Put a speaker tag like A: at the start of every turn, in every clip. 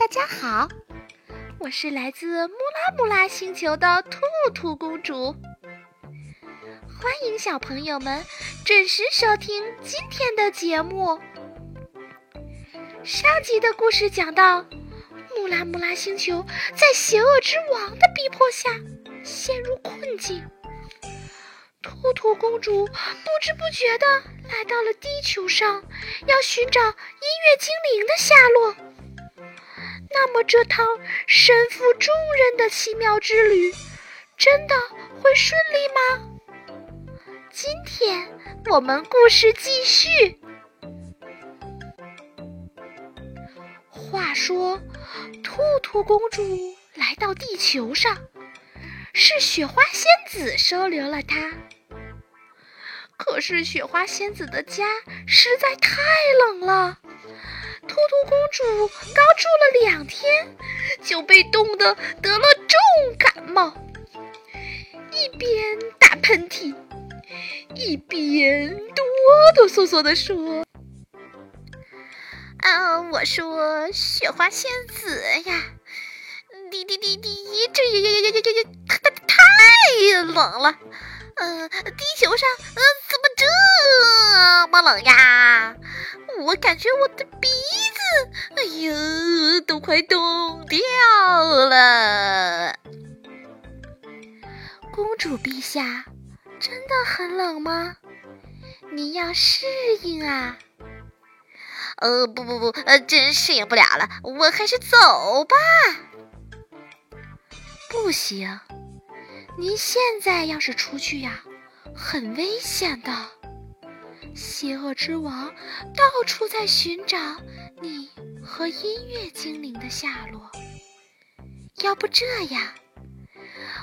A: 大家好，我是来自木拉木拉星球的兔兔公主。欢迎小朋友们准时收听今天的节目。上集的故事讲到，木拉木拉星球在邪恶之王的逼迫下陷入困境，兔兔公主不知不觉地来到了地球上，要寻找音乐精灵的下落。那么，这趟身负重任的奇妙之旅，真的会顺利吗？今天我们故事继续。话说，兔兔公主来到地球上，是雪花仙子收留了她。可是雪花仙子的家实在太冷了，兔兔公主刚住了两天，就被冻得得了重感冒，一边打喷嚏。一边哆哆嗦嗦地说：“啊，我说雪花仙子呀，滴滴滴滴，这也也也也也也太太冷了。嗯，地球上嗯怎么这么冷呀？我感觉我的鼻子，哎呦，都快冻掉了。公主陛下。”真的很冷吗？你要适应啊！呃，不不不，呃，真适应不了了，我还是走吧。不行，您现在要是出去呀，很危险的。邪恶之王到处在寻找你和音乐精灵的下落。要不这样，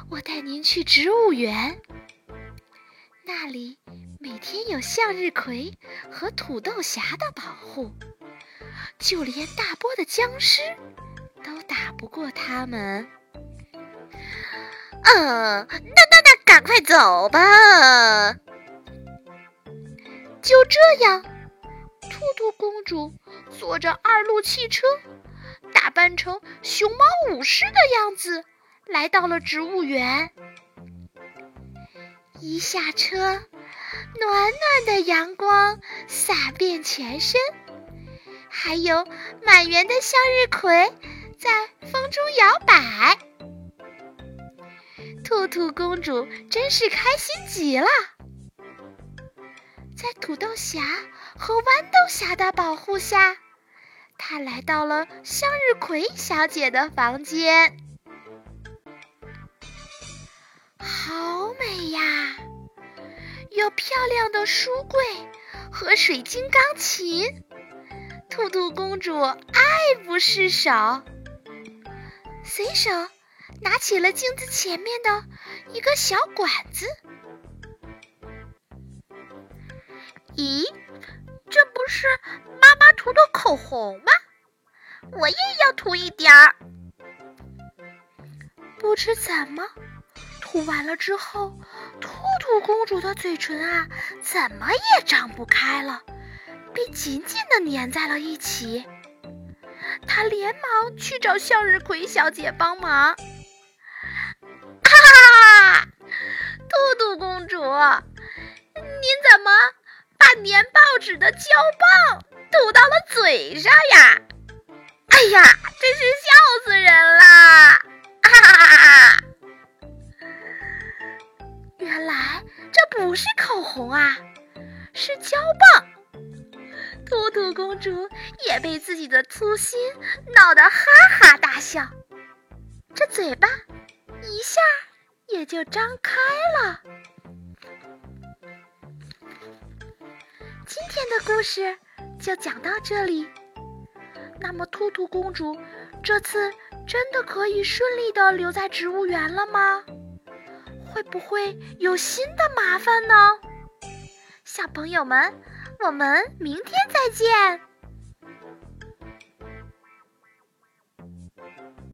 A: 我带您去植物园。那里每天有向日葵和土豆侠的保护，就连大波的僵尸都打不过他们。嗯，那那那，赶快走吧！就这样，兔兔公主坐着二路汽车，打扮成熊猫武士的样子，来到了植物园。一下车，暖暖的阳光洒遍全身，还有满园的向日葵在风中摇摆。兔兔公主真是开心极了，在土豆侠和豌豆侠的保护下，他来到了向日葵小姐的房间。好美呀有漂亮的书柜和水晶钢琴，兔兔公主爱不释手，随手拿起了镜子前面的一个小管子。咦，这不是妈妈涂的口红吗？我也要涂一点儿。不知怎么。涂完了之后，兔兔公主的嘴唇啊，怎么也张不开了，被紧紧的粘在了一起。她连忙去找向日葵小姐帮忙。哈哈，兔兔公主，您怎么把粘报纸的胶棒涂到了嘴上呀？哎呀，真是笑死人啦！哈哈哈哈。原来这不是口红啊，是胶棒。兔兔公主也被自己的粗心闹得哈哈大笑，这嘴巴一下也就张开了。今天的故事就讲到这里。那么，兔兔公主这次真的可以顺利的留在植物园了吗？会不会有新的麻烦呢？小朋友们，我们明天再见。